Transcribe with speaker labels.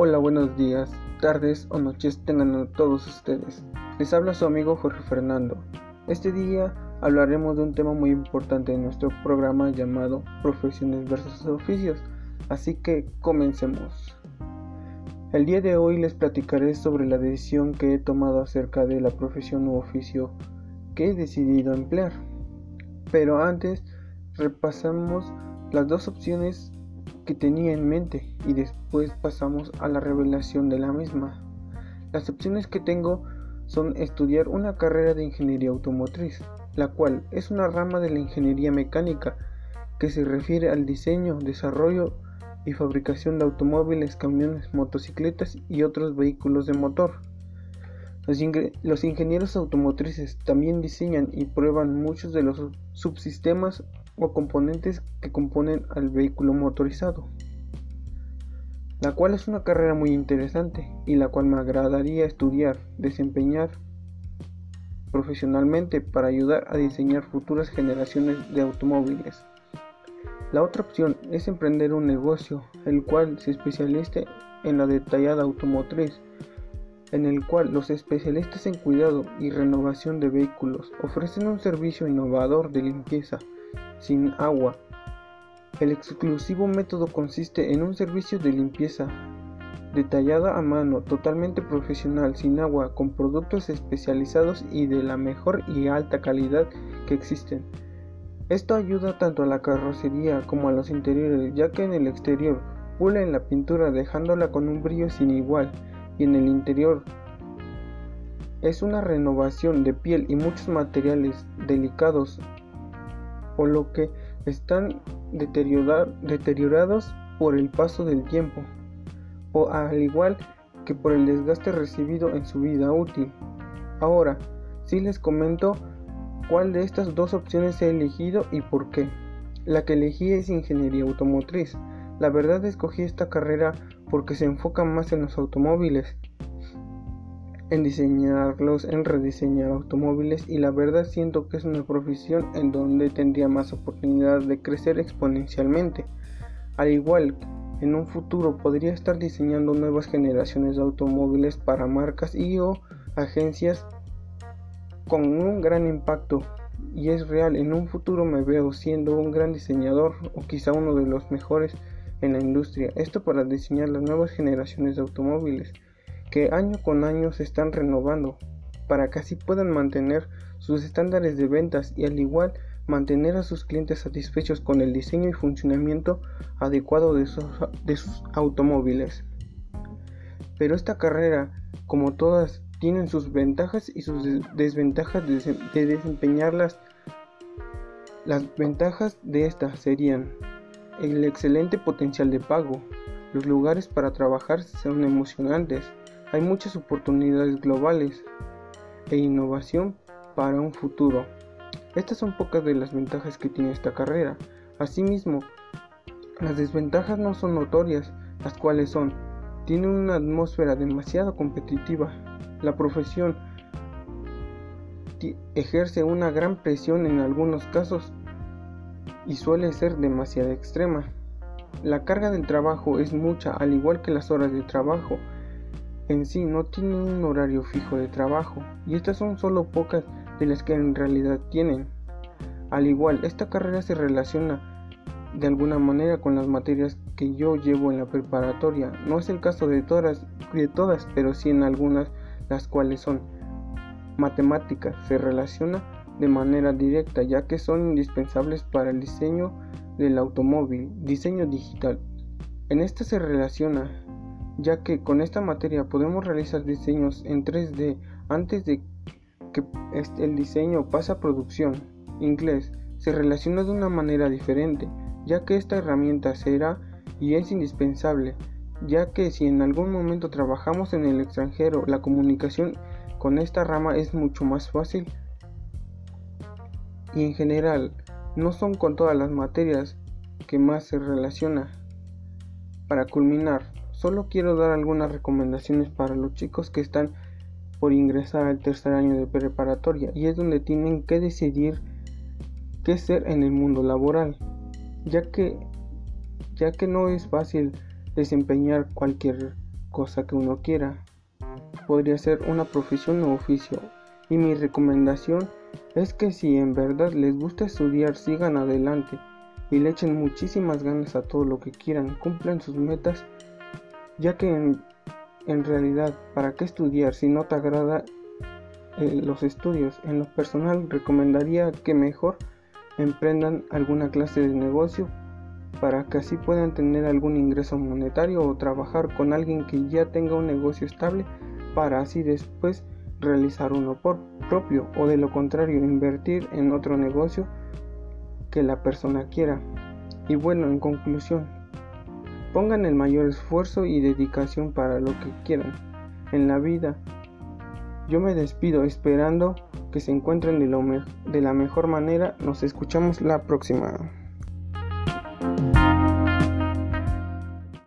Speaker 1: Hola, buenos días, tardes o noches tengan todos ustedes. Les habla su amigo Jorge Fernando. Este día hablaremos de un tema muy importante en nuestro programa llamado Profesiones versus Oficios, así que comencemos. El día de hoy les platicaré sobre la decisión que he tomado acerca de la profesión u oficio que he decidido emplear. Pero antes repasamos las dos opciones que tenía en mente y después pasamos a la revelación de la misma. Las opciones que tengo son estudiar una carrera de ingeniería automotriz, la cual es una rama de la ingeniería mecánica que se refiere al diseño, desarrollo y fabricación de automóviles, camiones, motocicletas y otros vehículos de motor. Los, ingenieros automotrices también diseñan y prueban muchos de los subsistemas o componentes que componen al vehículo motorizado, la cual es una carrera muy interesante y la cual me agradaría estudiar, desempeñar profesionalmente para ayudar a diseñar futuras generaciones de automóviles. La otra opción es emprender un negocio, el cual se especialice en la detallada automotriz, en el cual los especialistas en cuidado y renovación de vehículos ofrecen un servicio innovador de limpieza, sin agua. El exclusivo método consiste en un servicio de limpieza detallada a mano, totalmente profesional, sin agua, con productos especializados y de la mejor y alta calidad que existen. Esto ayuda tanto a la carrocería como a los interiores, ya que en el exterior pulen la pintura dejándola con un brillo sin igual y en el interior es una renovación de piel y muchos materiales delicados o lo que están deteriorados por el paso del tiempo, o al igual que por el desgaste recibido en su vida útil. Ahora, si les comento cuál de estas dos opciones he elegido y por qué. La que elegí es ingeniería automotriz. La verdad escogí esta carrera porque se enfoca más en los automóviles en diseñarlos, en rediseñar automóviles y la verdad siento que es una profesión en donde tendría más oportunidad de crecer exponencialmente. Al igual, en un futuro podría estar diseñando nuevas generaciones de automóviles para marcas y o agencias con un gran impacto y es real, en un futuro me veo siendo un gran diseñador o quizá uno de los mejores en la industria. Esto para diseñar las nuevas generaciones de automóviles que año con año se están renovando para que así puedan mantener sus estándares de ventas y al igual mantener a sus clientes satisfechos con el diseño y funcionamiento adecuado de sus, automóviles. Pero esta carrera, como todas, tienen sus ventajas y sus desventajas de, de desempeñarlas. Las ventajas de esta serían el excelente potencial de pago, los lugares para trabajar son emocionantes, hay muchas oportunidades globales e innovación para un futuro. Estas son pocas de las ventajas que tiene esta carrera. Asimismo, las desventajas no son notorias, las cuales son, tiene una atmósfera demasiado competitiva, la profesión ejerce una gran presión en algunos casos y suele ser demasiado extrema. La carga del trabajo es mucha, al igual que las horas de trabajo en sí no tienen un horario fijo de trabajo y estas son solo pocas de las que en realidad tienen. Al igual, esta carrera se relaciona de alguna manera con las materias que yo llevo en la preparatoria. No es el caso de todas, de todas pero sí en algunas, las cuales son matemáticas. Se relaciona de manera directa ya que son indispensables para el diseño del automóvil, diseño digital. En esta se relaciona ya que con esta materia podemos realizar diseños en 3D antes de que el diseño pase a producción. Inglés se relaciona de una manera diferente, ya que esta herramienta será y es indispensable, ya que si en algún momento trabajamos en el extranjero, la comunicación con esta rama es mucho más fácil y en general no son con todas las materias que más se relaciona. Para culminar, Solo quiero dar algunas recomendaciones para los chicos que están por ingresar al tercer año de preparatoria y es donde tienen que decidir qué ser en el mundo laboral, ya que ya que no es fácil desempeñar cualquier cosa que uno quiera. Podría ser una profesión o oficio. Y mi recomendación es que si en verdad les gusta estudiar, sigan adelante y le echen muchísimas ganas a todo lo que quieran, cumplan sus metas, ya que en, realidad, ¿para qué estudiar si no te agrada eh, los estudios? En lo personal recomendaría que mejor emprendan alguna clase de negocio para que así puedan tener algún ingreso monetario o trabajar con alguien que ya tenga un negocio estable para así después realizar uno por propio o de lo contrario invertir en otro negocio que la persona quiera. Y bueno, en conclusión, pongan el mayor esfuerzo y dedicación para lo que quieran en la vida. Yo me despido esperando que se encuentren de, de la mejor manera. Nos escuchamos la próxima.